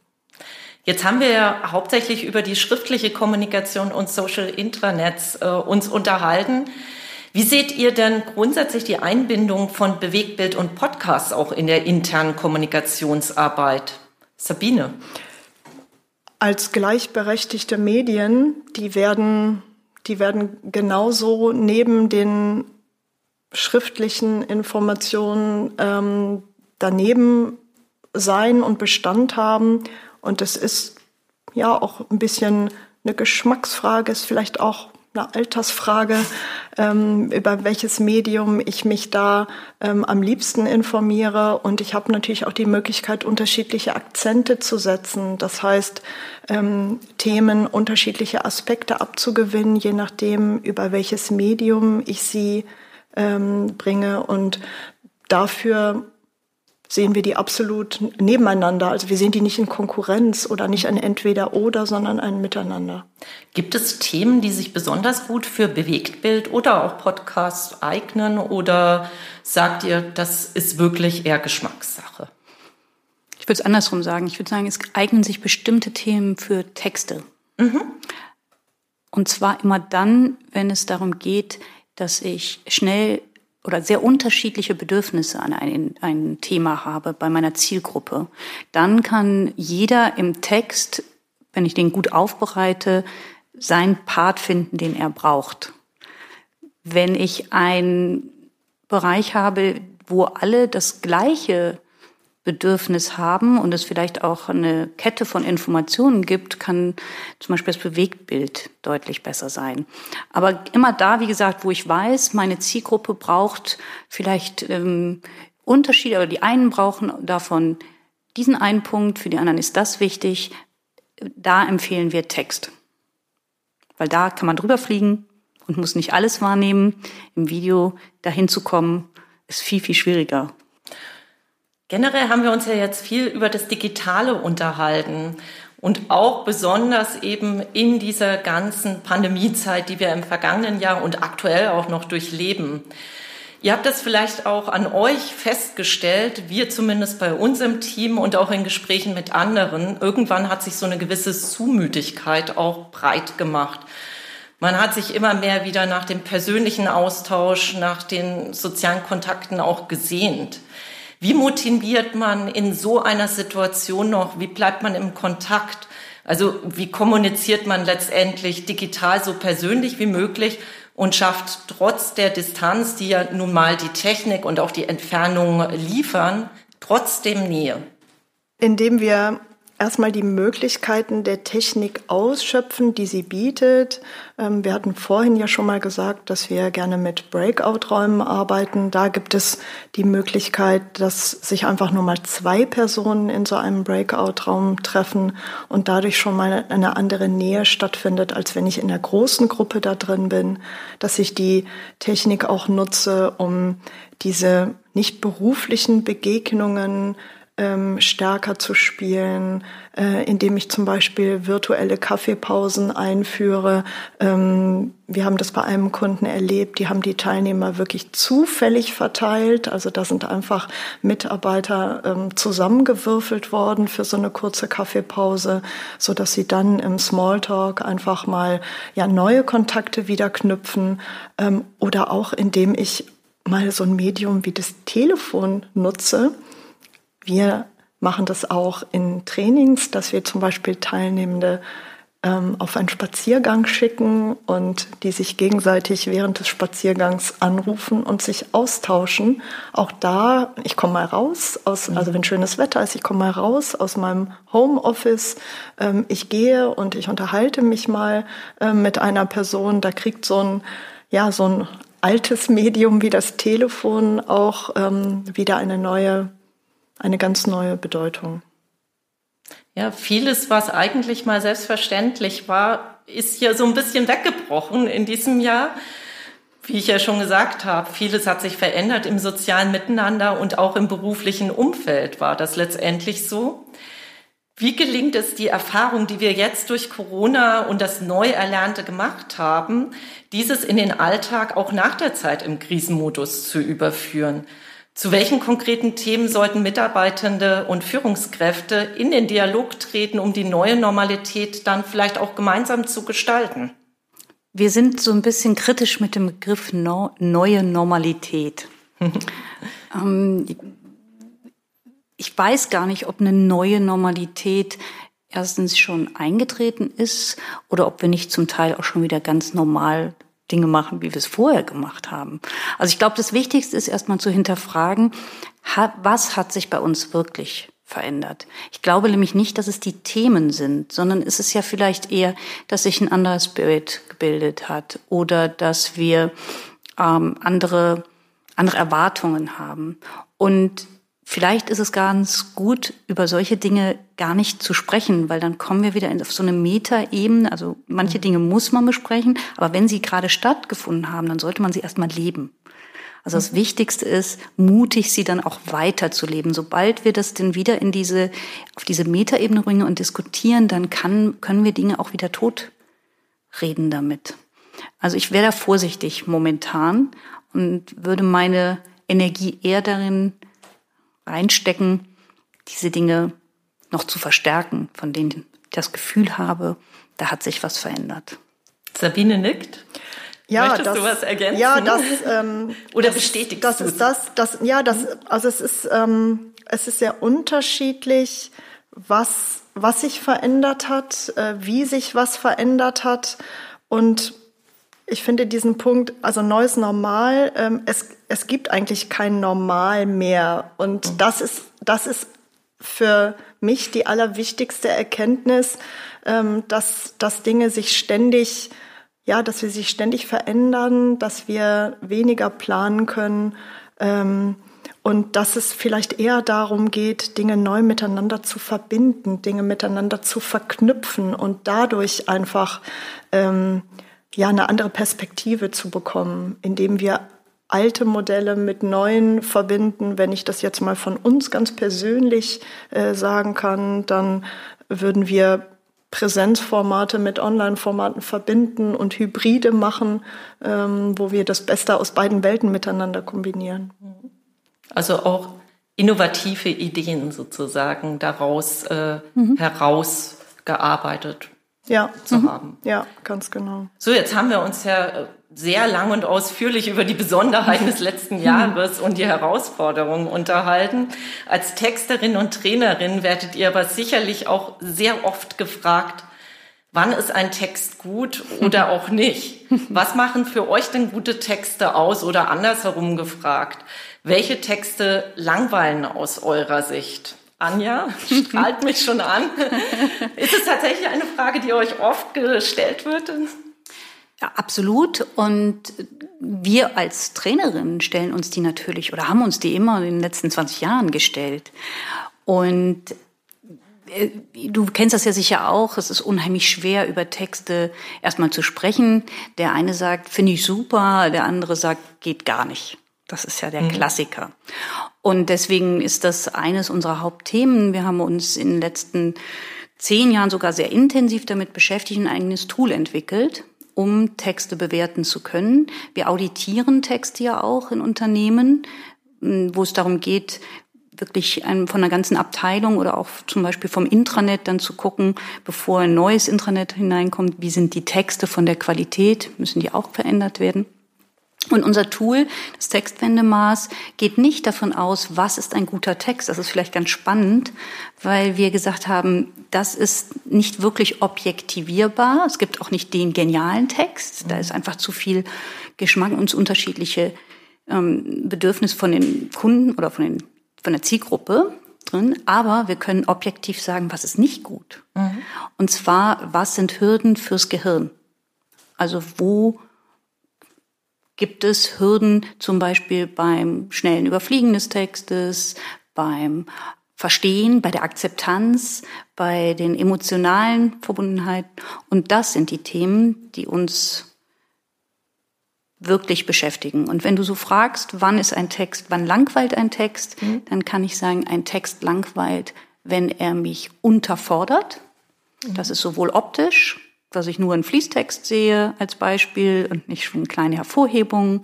Jetzt haben wir ja hauptsächlich über die schriftliche Kommunikation und Social Intranets äh, uns unterhalten. Wie seht ihr denn grundsätzlich die Einbindung von Bewegtbild und Podcasts auch in der internen Kommunikationsarbeit? Sabine. Als gleichberechtigte Medien, die werden, die werden genauso neben den schriftlichen Informationen ähm, daneben sein und Bestand haben und das ist ja auch ein bisschen eine Geschmacksfrage, ist vielleicht auch eine Altersfrage, ähm, über welches Medium ich mich da ähm, am liebsten informiere. Und ich habe natürlich auch die Möglichkeit, unterschiedliche Akzente zu setzen. Das heißt, ähm, Themen, unterschiedliche Aspekte abzugewinnen, je nachdem, über welches Medium ich sie ähm, bringe. Und dafür sehen wir die absolut nebeneinander. Also wir sehen die nicht in Konkurrenz oder nicht ein Entweder-Oder, sondern ein Miteinander. Gibt es Themen, die sich besonders gut für Bewegtbild oder auch Podcast eignen? Oder sagt ihr, das ist wirklich eher Geschmackssache? Ich würde es andersrum sagen. Ich würde sagen, es eignen sich bestimmte Themen für Texte. Mhm. Und zwar immer dann, wenn es darum geht, dass ich schnell oder sehr unterschiedliche Bedürfnisse an ein, ein Thema habe bei meiner Zielgruppe, dann kann jeder im Text, wenn ich den gut aufbereite, seinen Part finden, den er braucht. Wenn ich einen Bereich habe, wo alle das gleiche Bedürfnis haben und es vielleicht auch eine Kette von Informationen gibt, kann zum Beispiel das Bewegtbild deutlich besser sein. Aber immer da, wie gesagt, wo ich weiß, meine Zielgruppe braucht vielleicht ähm, Unterschiede, oder die einen brauchen davon diesen einen Punkt, für die anderen ist das wichtig, da empfehlen wir Text. Weil da kann man drüber fliegen und muss nicht alles wahrnehmen. Im Video dahin zu kommen, ist viel, viel schwieriger. Generell haben wir uns ja jetzt viel über das Digitale unterhalten und auch besonders eben in dieser ganzen Pandemiezeit, die wir im vergangenen Jahr und aktuell auch noch durchleben. Ihr habt das vielleicht auch an euch festgestellt, wir zumindest bei uns im Team und auch in Gesprächen mit anderen. Irgendwann hat sich so eine gewisse Zumütigkeit auch breit gemacht. Man hat sich immer mehr wieder nach dem persönlichen Austausch, nach den sozialen Kontakten auch gesehnt. Wie motiviert man in so einer Situation noch? Wie bleibt man im Kontakt? Also wie kommuniziert man letztendlich digital so persönlich wie möglich und schafft trotz der Distanz, die ja nun mal die Technik und auch die Entfernung liefern, trotzdem Nähe? Indem wir erstmal die Möglichkeiten der Technik ausschöpfen, die sie bietet. Ähm, wir hatten vorhin ja schon mal gesagt, dass wir gerne mit Breakout-Räumen arbeiten. Da gibt es die Möglichkeit, dass sich einfach nur mal zwei Personen in so einem Breakout-Raum treffen und dadurch schon mal eine andere Nähe stattfindet, als wenn ich in der großen Gruppe da drin bin. Dass ich die Technik auch nutze, um diese nicht beruflichen Begegnungen ähm, stärker zu spielen, äh, indem ich zum Beispiel virtuelle Kaffeepausen einführe. Ähm, wir haben das bei einem Kunden erlebt, die haben die Teilnehmer wirklich zufällig verteilt. Also da sind einfach Mitarbeiter ähm, zusammengewürfelt worden für so eine kurze Kaffeepause, so dass sie dann im Smalltalk einfach mal ja neue Kontakte wieder knüpfen ähm, oder auch indem ich mal so ein Medium wie das Telefon nutze, wir machen das auch in Trainings, dass wir zum Beispiel Teilnehmende ähm, auf einen Spaziergang schicken und die sich gegenseitig während des Spaziergangs anrufen und sich austauschen. Auch da, ich komme mal raus, aus, mhm. also wenn schönes Wetter ist, ich komme mal raus aus meinem Homeoffice, ähm, ich gehe und ich unterhalte mich mal äh, mit einer Person, da kriegt so ein, ja, so ein altes Medium wie das Telefon auch ähm, wieder eine neue eine ganz neue Bedeutung. Ja, vieles, was eigentlich mal selbstverständlich war, ist ja so ein bisschen weggebrochen in diesem Jahr. Wie ich ja schon gesagt habe, vieles hat sich verändert im sozialen Miteinander und auch im beruflichen Umfeld war das letztendlich so. Wie gelingt es, die Erfahrung, die wir jetzt durch Corona und das Neuerlernte gemacht haben, dieses in den Alltag auch nach der Zeit im Krisenmodus zu überführen? Zu welchen konkreten Themen sollten Mitarbeitende und Führungskräfte in den Dialog treten, um die neue Normalität dann vielleicht auch gemeinsam zu gestalten? Wir sind so ein bisschen kritisch mit dem Begriff no neue Normalität. ähm, ich weiß gar nicht, ob eine neue Normalität erstens schon eingetreten ist oder ob wir nicht zum Teil auch schon wieder ganz normal Dinge machen, wie wir es vorher gemacht haben. Also ich glaube, das Wichtigste ist erstmal zu hinterfragen, was hat sich bei uns wirklich verändert. Ich glaube nämlich nicht, dass es die Themen sind, sondern es ist ja vielleicht eher, dass sich ein anderer Spirit gebildet hat oder dass wir ähm, andere, andere Erwartungen haben. Und Vielleicht ist es ganz gut, über solche Dinge gar nicht zu sprechen, weil dann kommen wir wieder auf so eine Metaebene. Also manche mhm. Dinge muss man besprechen, aber wenn sie gerade stattgefunden haben, dann sollte man sie erstmal leben. Also das mhm. Wichtigste ist, mutig sie dann auch weiterzuleben. Sobald wir das denn wieder in diese, auf diese Metaebene bringen und diskutieren, dann kann, können wir Dinge auch wieder tot reden damit. Also ich wäre da vorsichtig momentan und würde meine Energie eher darin reinstecken, diese Dinge noch zu verstärken, von denen ich das Gefühl habe, da hat sich was verändert. Sabine nickt. Ja, Möchtest das, du was ergänzen? Ja, das ähm, oder das, bestätigst das ist das, das ja, das also es ist ähm, es ist sehr unterschiedlich, was was sich verändert hat, äh, wie sich was verändert hat und ich finde diesen Punkt, also neues Normal, ähm, es, es gibt eigentlich kein Normal mehr. Und mhm. das ist, das ist für mich die allerwichtigste Erkenntnis, ähm, dass, dass Dinge sich ständig, ja, dass wir sich ständig verändern, dass wir weniger planen können. Ähm, und dass es vielleicht eher darum geht, Dinge neu miteinander zu verbinden, Dinge miteinander zu verknüpfen und dadurch einfach ähm, ja eine andere Perspektive zu bekommen, indem wir alte Modelle mit neuen verbinden. Wenn ich das jetzt mal von uns ganz persönlich äh, sagen kann, dann würden wir Präsenzformate mit Online-Formaten verbinden und Hybride machen, ähm, wo wir das Beste aus beiden Welten miteinander kombinieren. Also auch innovative Ideen sozusagen daraus äh, mhm. herausgearbeitet ja. zu mhm. haben. Ja, ganz genau. So, jetzt haben wir uns ja äh, sehr lang und ausführlich über die Besonderheiten des letzten Jahres und die Herausforderungen unterhalten. Als Texterin und Trainerin werdet ihr aber sicherlich auch sehr oft gefragt, wann ist ein Text gut oder auch nicht? Was machen für euch denn gute Texte aus oder andersherum gefragt? Welche Texte langweilen aus eurer Sicht? Anja strahlt mich schon an. Ist es tatsächlich eine Frage, die euch oft gestellt wird? Ja, absolut. Und wir als Trainerinnen stellen uns die natürlich oder haben uns die immer in den letzten 20 Jahren gestellt. Und äh, du kennst das ja sicher auch. Es ist unheimlich schwer, über Texte erstmal zu sprechen. Der eine sagt, finde ich super, der andere sagt, geht gar nicht. Das ist ja der mhm. Klassiker. Und deswegen ist das eines unserer Hauptthemen. Wir haben uns in den letzten zehn Jahren sogar sehr intensiv damit beschäftigt, ein eigenes Tool entwickelt, um Texte bewerten zu können. Wir auditieren Texte ja auch in Unternehmen, wo es darum geht, wirklich von einer ganzen Abteilung oder auch zum Beispiel vom Intranet dann zu gucken, bevor ein neues Intranet hineinkommt, wie sind die Texte von der Qualität, müssen die auch verändert werden. Und unser Tool, das Textwendemaß, geht nicht davon aus, was ist ein guter Text. Das ist vielleicht ganz spannend, weil wir gesagt haben, das ist nicht wirklich objektivierbar. Es gibt auch nicht den genialen Text. Da ist einfach zu viel Geschmack und unterschiedliche ähm, Bedürfnis von den Kunden oder von, den, von der Zielgruppe drin. Aber wir können objektiv sagen, was ist nicht gut. Mhm. Und zwar, was sind Hürden fürs Gehirn? Also wo gibt es Hürden zum Beispiel beim schnellen Überfliegen des Textes, beim Verstehen, bei der Akzeptanz, bei den emotionalen Verbundenheiten. Und das sind die Themen, die uns wirklich beschäftigen. Und wenn du so fragst, wann ist ein Text, wann langweilt ein Text, mhm. dann kann ich sagen, ein Text langweilt, wenn er mich unterfordert. Mhm. Das ist sowohl optisch, dass ich nur einen Fließtext sehe als Beispiel und nicht schon kleine Hervorhebungen.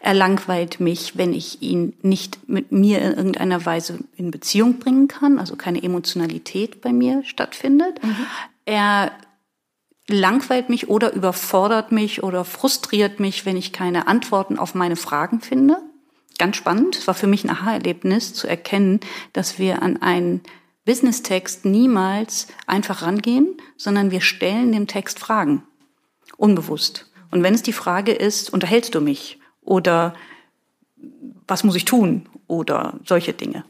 Er langweilt mich, wenn ich ihn nicht mit mir in irgendeiner Weise in Beziehung bringen kann, also keine Emotionalität bei mir stattfindet. Mhm. Er langweilt mich oder überfordert mich oder frustriert mich, wenn ich keine Antworten auf meine Fragen finde. Ganz spannend. Es war für mich ein Aha-Erlebnis zu erkennen, dass wir an einen Business-Text niemals einfach rangehen, sondern wir stellen dem Text Fragen. Unbewusst. Und wenn es die Frage ist, unterhältst du mich? Oder was muss ich tun? Oder solche Dinge.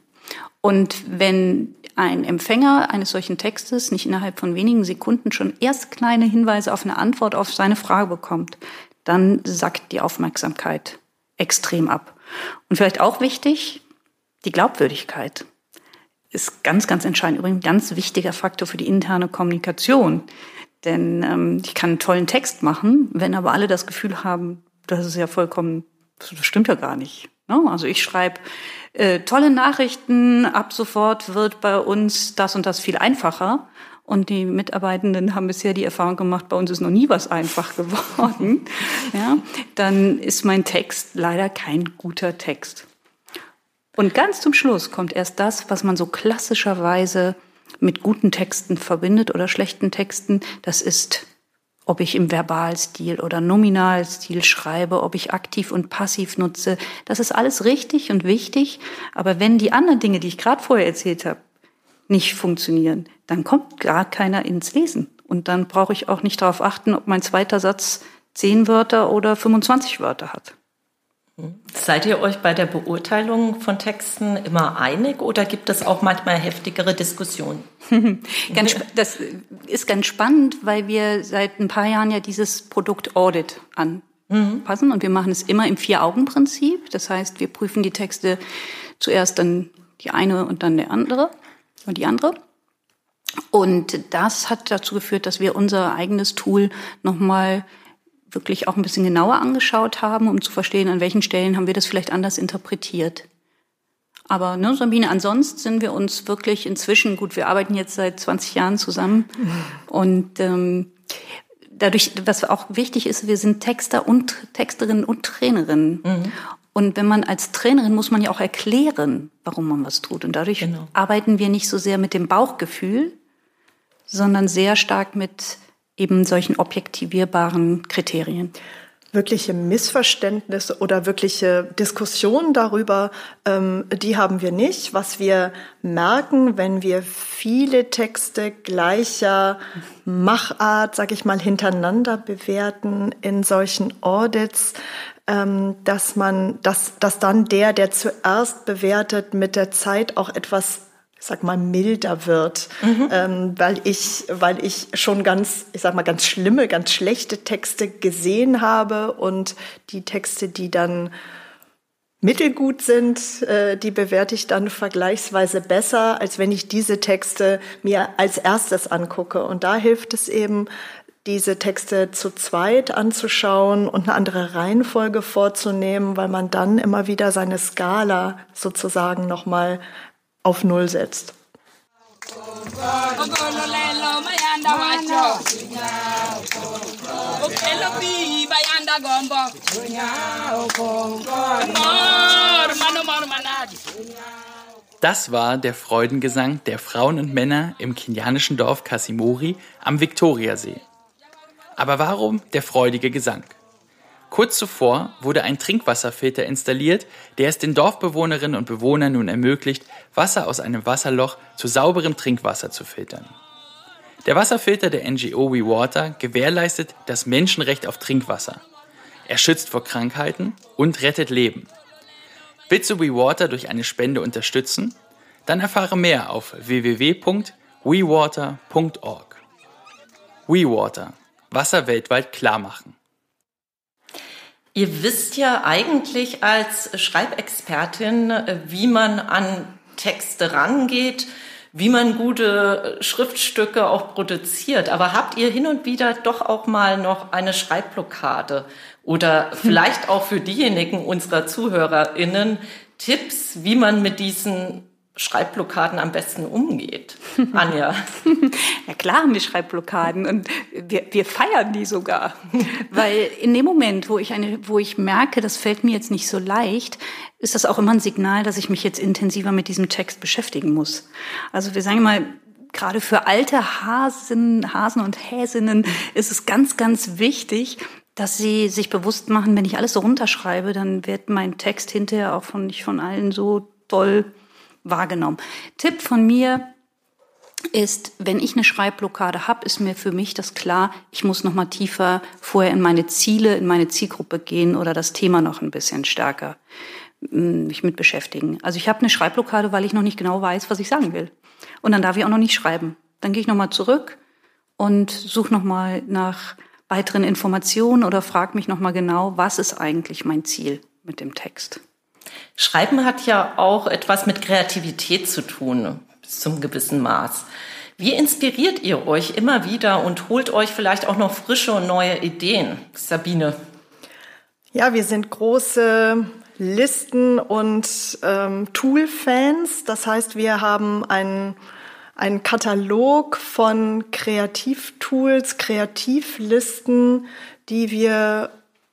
Und wenn ein Empfänger eines solchen Textes nicht innerhalb von wenigen Sekunden schon erst kleine Hinweise auf eine Antwort auf seine Frage bekommt, dann sackt die Aufmerksamkeit extrem ab. Und vielleicht auch wichtig, die Glaubwürdigkeit ist ganz, ganz entscheidend. Übrigens ein ganz wichtiger Faktor für die interne Kommunikation. Denn ähm, ich kann einen tollen Text machen, wenn aber alle das Gefühl haben, das ist ja vollkommen, das stimmt ja gar nicht. Ne? Also ich schreibe äh, tolle Nachrichten, ab sofort wird bei uns das und das viel einfacher. Und die Mitarbeitenden haben bisher die Erfahrung gemacht, bei uns ist noch nie was einfach geworden. ja, dann ist mein Text leider kein guter Text. Und ganz zum Schluss kommt erst das, was man so klassischerweise mit guten Texten verbindet oder schlechten Texten. Das ist, ob ich im Verbalstil oder Nominalstil schreibe, ob ich aktiv und passiv nutze. Das ist alles richtig und wichtig. Aber wenn die anderen Dinge, die ich gerade vorher erzählt habe, nicht funktionieren, dann kommt gar keiner ins Lesen. Und dann brauche ich auch nicht darauf achten, ob mein zweiter Satz zehn Wörter oder 25 Wörter hat. Seid ihr euch bei der Beurteilung von Texten immer einig oder gibt es auch manchmal heftigere Diskussionen? ganz, das ist ganz spannend, weil wir seit ein paar Jahren ja dieses Produkt Audit anpassen mhm. und wir machen es immer im Vier-Augen-Prinzip. Das heißt, wir prüfen die Texte zuerst dann die eine und dann der andere und die andere. Und das hat dazu geführt, dass wir unser eigenes Tool nochmal wirklich auch ein bisschen genauer angeschaut haben, um zu verstehen, an welchen Stellen haben wir das vielleicht anders interpretiert. Aber ne, Sabine, ansonsten sind wir uns wirklich inzwischen, gut, wir arbeiten jetzt seit 20 Jahren zusammen und ähm, dadurch, was auch wichtig ist, wir sind Texter und Texterinnen und Trainerinnen. Mhm. Und wenn man als Trainerin muss man ja auch erklären, warum man was tut. Und dadurch genau. arbeiten wir nicht so sehr mit dem Bauchgefühl, sondern sehr stark mit eben solchen objektivierbaren Kriterien. wirkliche Missverständnisse oder wirkliche Diskussionen darüber, ähm, die haben wir nicht. Was wir merken, wenn wir viele Texte gleicher Machart, sag ich mal, hintereinander bewerten in solchen Audits, ähm, dass man, dass, dass dann der, der zuerst bewertet, mit der Zeit auch etwas sag mal, milder wird, mhm. ähm, weil ich, weil ich schon ganz, ich sag mal, ganz schlimme, ganz schlechte Texte gesehen habe und die Texte, die dann mittelgut sind, äh, die bewerte ich dann vergleichsweise besser, als wenn ich diese Texte mir als erstes angucke. Und da hilft es eben, diese Texte zu zweit anzuschauen und eine andere Reihenfolge vorzunehmen, weil man dann immer wieder seine Skala sozusagen nochmal auf Null setzt. Das war der Freudengesang der Frauen und Männer im kenianischen Dorf Kasimori am Viktoriasee. Aber warum der freudige Gesang? Kurz zuvor wurde ein Trinkwasserfilter installiert, der es den Dorfbewohnerinnen und Bewohnern nun ermöglicht, Wasser aus einem Wasserloch zu sauberem Trinkwasser zu filtern. Der Wasserfilter der NGO We Water gewährleistet das Menschenrecht auf Trinkwasser. Er schützt vor Krankheiten und rettet Leben. Willst du We durch eine Spende unterstützen? Dann erfahre mehr auf www.wewater.org. We Water. Wasser weltweit klar machen. Ihr wisst ja eigentlich als Schreibexpertin, wie man an Texte rangeht, wie man gute Schriftstücke auch produziert. Aber habt ihr hin und wieder doch auch mal noch eine Schreibblockade? Oder vielleicht auch für diejenigen unserer ZuhörerInnen Tipps, wie man mit diesen Schreibblockaden am besten umgeht. Anja. ja klar haben wir Schreibblockaden und wir, wir feiern die sogar. Weil in dem Moment, wo ich eine, wo ich merke, das fällt mir jetzt nicht so leicht, ist das auch immer ein Signal, dass ich mich jetzt intensiver mit diesem Text beschäftigen muss. Also wir sagen mal, gerade für alte Hasen, Hasen und Häsinnen ist es ganz, ganz wichtig, dass sie sich bewusst machen, wenn ich alles so runterschreibe, dann wird mein Text hinterher auch von nicht von allen so toll wahrgenommen. Tipp von mir ist, wenn ich eine Schreibblockade habe, ist mir für mich das klar, ich muss noch mal tiefer vorher in meine Ziele, in meine Zielgruppe gehen oder das Thema noch ein bisschen stärker mm, mich mit beschäftigen. Also ich habe eine Schreibblockade, weil ich noch nicht genau weiß, was ich sagen will. Und dann darf ich auch noch nicht schreiben. Dann gehe ich noch mal zurück und suche noch mal nach weiteren Informationen oder frage mich noch mal genau, was ist eigentlich mein Ziel mit dem Text. Schreiben hat ja auch etwas mit Kreativität zu tun, bis zum gewissen Maß. Wie inspiriert ihr euch immer wieder und holt euch vielleicht auch noch frische und neue Ideen? Sabine. Ja, wir sind große Listen- und ähm, Tool-Fans. Das heißt, wir haben einen, einen Katalog von Kreativtools, Kreativlisten, die wir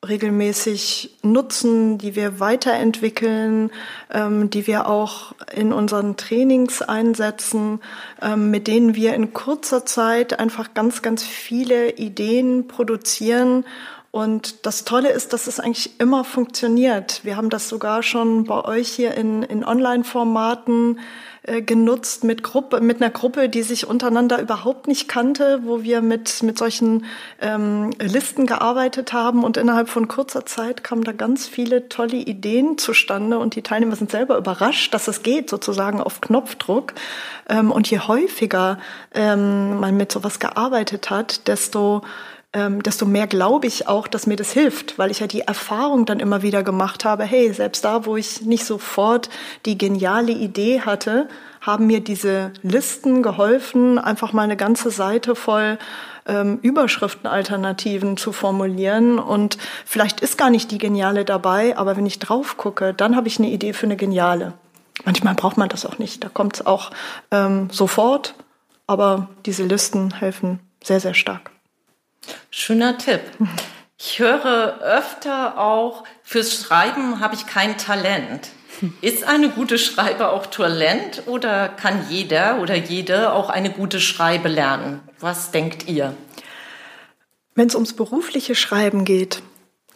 regelmäßig nutzen, die wir weiterentwickeln, ähm, die wir auch in unseren Trainings einsetzen, ähm, mit denen wir in kurzer Zeit einfach ganz, ganz viele Ideen produzieren. Und das Tolle ist, dass es eigentlich immer funktioniert. Wir haben das sogar schon bei euch hier in, in Online-Formaten äh, genutzt mit Gruppe, mit einer Gruppe, die sich untereinander überhaupt nicht kannte, wo wir mit, mit solchen ähm, Listen gearbeitet haben und innerhalb von kurzer Zeit kamen da ganz viele tolle Ideen zustande und die Teilnehmer sind selber überrascht, dass es geht, sozusagen auf Knopfdruck. Ähm, und je häufiger ähm, man mit sowas gearbeitet hat, desto ähm, desto mehr glaube ich auch, dass mir das hilft, weil ich ja die Erfahrung dann immer wieder gemacht habe, hey, selbst da, wo ich nicht sofort die geniale Idee hatte, haben mir diese Listen geholfen, einfach mal eine ganze Seite voll ähm, Überschriftenalternativen zu formulieren. Und vielleicht ist gar nicht die geniale dabei, aber wenn ich drauf gucke, dann habe ich eine Idee für eine geniale. Manchmal braucht man das auch nicht. Da kommt es auch ähm, sofort, aber diese Listen helfen sehr, sehr stark. Schöner Tipp. Ich höre öfter auch, fürs Schreiben habe ich kein Talent. Ist eine gute Schreibe auch Talent oder kann jeder oder jede auch eine gute Schreibe lernen? Was denkt ihr? Wenn es ums berufliche Schreiben geht,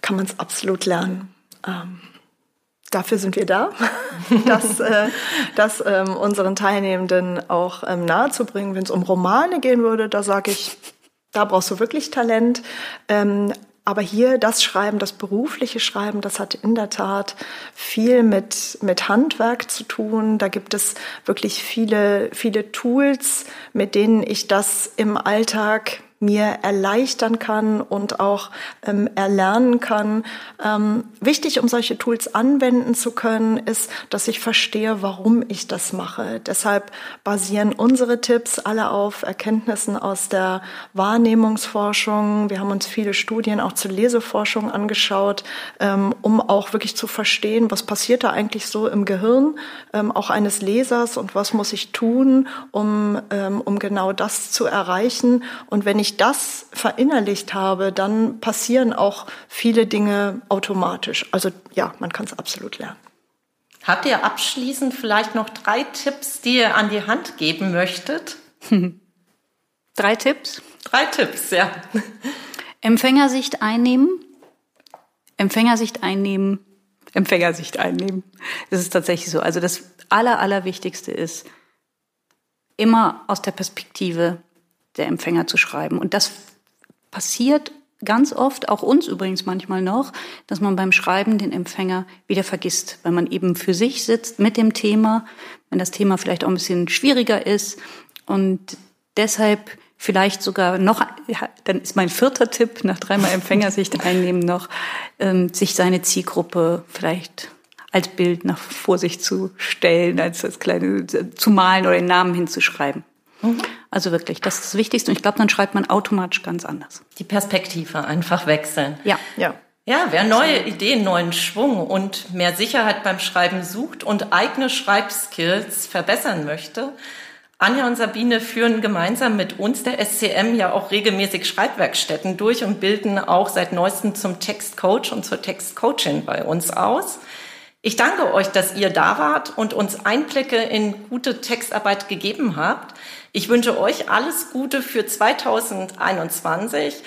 kann man es absolut lernen. Ähm, dafür sind wir da, das, äh, das ähm, unseren Teilnehmenden auch ähm, nahezubringen. Wenn es um Romane gehen würde, da sage ich, da brauchst du wirklich Talent. Ähm, aber hier das Schreiben, das berufliche Schreiben, das hat in der Tat viel mit, mit Handwerk zu tun. Da gibt es wirklich viele, viele Tools, mit denen ich das im Alltag mir erleichtern kann und auch ähm, erlernen kann. Ähm, wichtig, um solche Tools anwenden zu können, ist, dass ich verstehe, warum ich das mache. Deshalb basieren unsere Tipps alle auf Erkenntnissen aus der Wahrnehmungsforschung. Wir haben uns viele Studien auch zur Leseforschung angeschaut, ähm, um auch wirklich zu verstehen, was passiert da eigentlich so im Gehirn, ähm, auch eines Lesers und was muss ich tun, um, ähm, um genau das zu erreichen. Und wenn ich ich das verinnerlicht habe, dann passieren auch viele Dinge automatisch. Also ja, man kann es absolut lernen. Habt ihr abschließend vielleicht noch drei Tipps, die ihr an die Hand geben möchtet? drei Tipps? Drei Tipps, ja. Empfängersicht einnehmen. Empfängersicht einnehmen. Empfängersicht einnehmen. Das ist tatsächlich so. Also das Aller, Allerwichtigste ist, immer aus der Perspektive der Empfänger zu schreiben. Und das passiert ganz oft, auch uns übrigens manchmal noch, dass man beim Schreiben den Empfänger wieder vergisst, weil man eben für sich sitzt mit dem Thema, wenn das Thema vielleicht auch ein bisschen schwieriger ist und deshalb vielleicht sogar noch, dann ist mein vierter Tipp nach dreimal Empfängersicht einnehmen noch, ähm, sich seine Zielgruppe vielleicht als Bild nach vor sich zu stellen, als das kleine zu malen oder den Namen hinzuschreiben. Mhm. Also wirklich, das ist das Wichtigste. Und ich glaube, dann schreibt man automatisch ganz anders. Die Perspektive einfach wechseln. Ja, ja. Ja, wer neue Ideen, neuen Schwung und mehr Sicherheit beim Schreiben sucht und eigene Schreibskills verbessern möchte, Anja und Sabine führen gemeinsam mit uns der SCM ja auch regelmäßig Schreibwerkstätten durch und bilden auch seit neuestem zum Textcoach und zur Textcoaching bei uns aus. Ich danke euch, dass ihr da wart und uns Einblicke in gute Textarbeit gegeben habt. Ich wünsche euch alles Gute für 2021.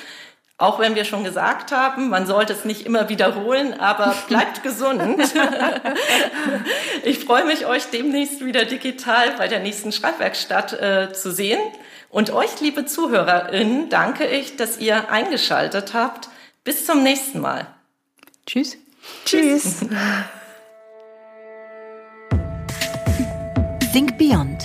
Auch wenn wir schon gesagt haben, man sollte es nicht immer wiederholen, aber bleibt gesund. ich freue mich, euch demnächst wieder digital bei der nächsten Schreibwerkstatt äh, zu sehen. Und euch, liebe ZuhörerInnen, danke ich, dass ihr eingeschaltet habt. Bis zum nächsten Mal. Tschüss. Tschüss. Think Beyond,